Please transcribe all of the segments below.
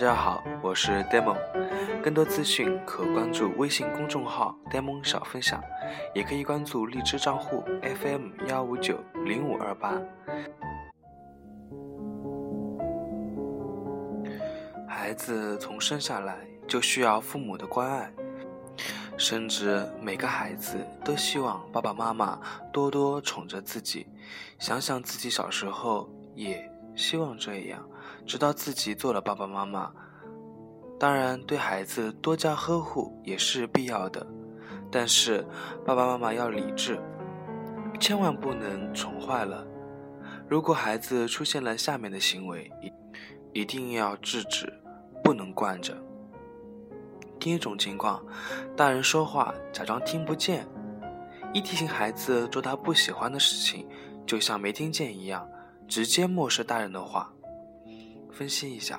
大家好，我是 Demon，更多资讯可关注微信公众号 Demon 小分享，也可以关注荔枝账户 FM 幺五九零五二八。孩子从生下来就需要父母的关爱，甚至每个孩子都希望爸爸妈妈多多宠着自己。想想自己小时候，也希望这样，直到自己做了爸爸妈妈。当然，对孩子多加呵护也是必要的，但是爸爸妈妈要理智，千万不能宠坏了。如果孩子出现了下面的行为，一一定要制止。不能惯着。第一种情况，大人说话假装听不见，一提醒孩子做他不喜欢的事情，就像没听见一样，直接漠视大人的话。分析一下，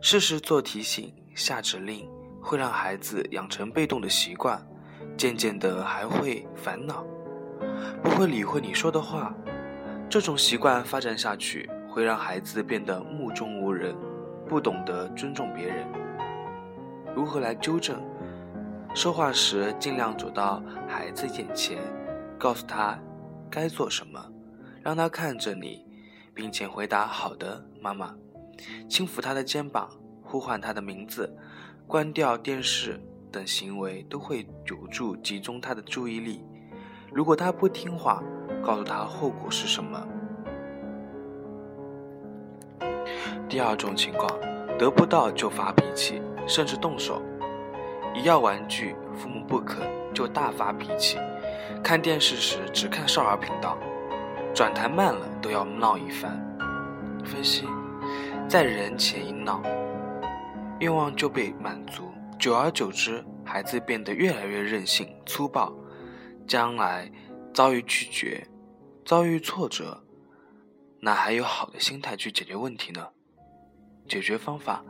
适时做提醒、下指令，会让孩子养成被动的习惯，渐渐的还会烦恼，不会理会你说的话。这种习惯发展下去，会让孩子变得目中无人。不懂得尊重别人，如何来纠正？说话时尽量走到孩子眼前，告诉他该做什么，让他看着你，并且回答“好的，妈妈”。轻抚他的肩膀，呼唤他的名字，关掉电视等行为都会有助集中他的注意力。如果他不听话，告诉他后果是什么。第二种情况，得不到就发脾气，甚至动手；一要玩具，父母不肯就大发脾气；看电视时只看少儿频道，转台慢了都要闹一番。分析，在人前一闹，愿望就被满足，久而久之，孩子变得越来越任性粗暴，将来遭遇拒绝，遭遇挫折，哪还有好的心态去解决问题呢？解决方法：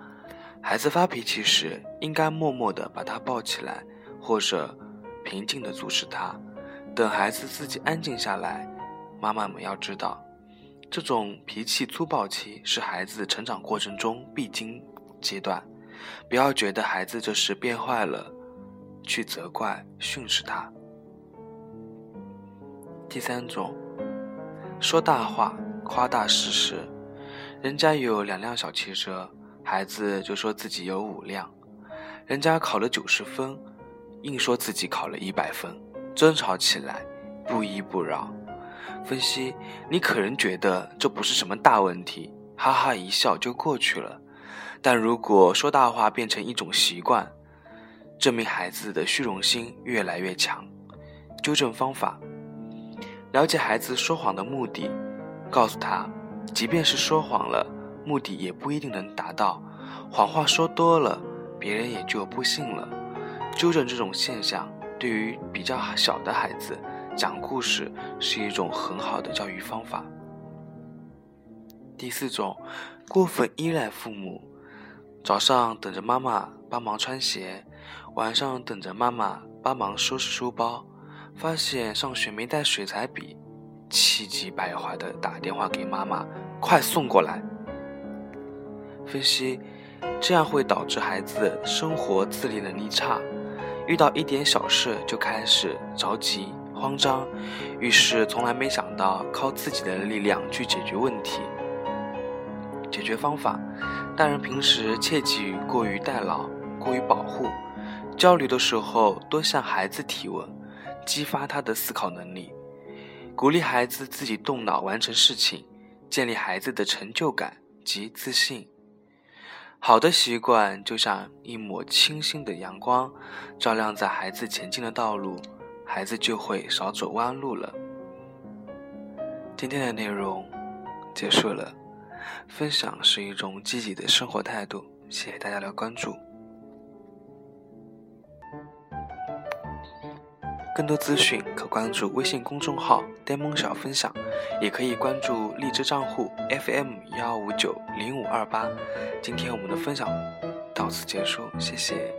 孩子发脾气时，应该默默地把他抱起来，或者平静地阻止他。等孩子自己安静下来，妈妈们要知道，这种脾气粗暴期是孩子成长过程中必经阶段。不要觉得孩子这时变坏了，去责怪训斥他。第三种，说大话，夸大事实。人家有两辆小汽车，孩子就说自己有五辆；人家考了九十分，硬说自己考了一百分，争吵起来不依不饶。分析，你可能觉得这不是什么大问题，哈哈一笑就过去了。但如果说大话变成一种习惯，证明孩子的虚荣心越来越强。纠正方法：了解孩子说谎的目的，告诉他。即便是说谎了，目的也不一定能达到。谎话说多了，别人也就不信了。纠正这种现象，对于比较小的孩子，讲故事是一种很好的教育方法。第四种，过分依赖父母，早上等着妈妈帮忙穿鞋，晚上等着妈妈帮忙收拾书包，发现上学没带水彩笔。气急败坏的打电话给妈妈，快送过来。分析，这样会导致孩子生活自理能力差，遇到一点小事就开始着急慌张，于是从来没想到靠自己的力量去解决问题。解决方法：大人平时切忌过于代劳、过于保护，交流的时候多向孩子提问，激发他的思考能力。鼓励孩子自己动脑完成事情，建立孩子的成就感及自信。好的习惯就像一抹清新的阳光，照亮在孩子前进的道路，孩子就会少走弯路了。今天的内容结束了，分享是一种积极的生活态度，谢谢大家的关注。更多资讯可关注微信公众号“呆萌小分享”，也可以关注荔枝账户 FM 幺五九零五二八。今天我们的分享到此结束，谢谢。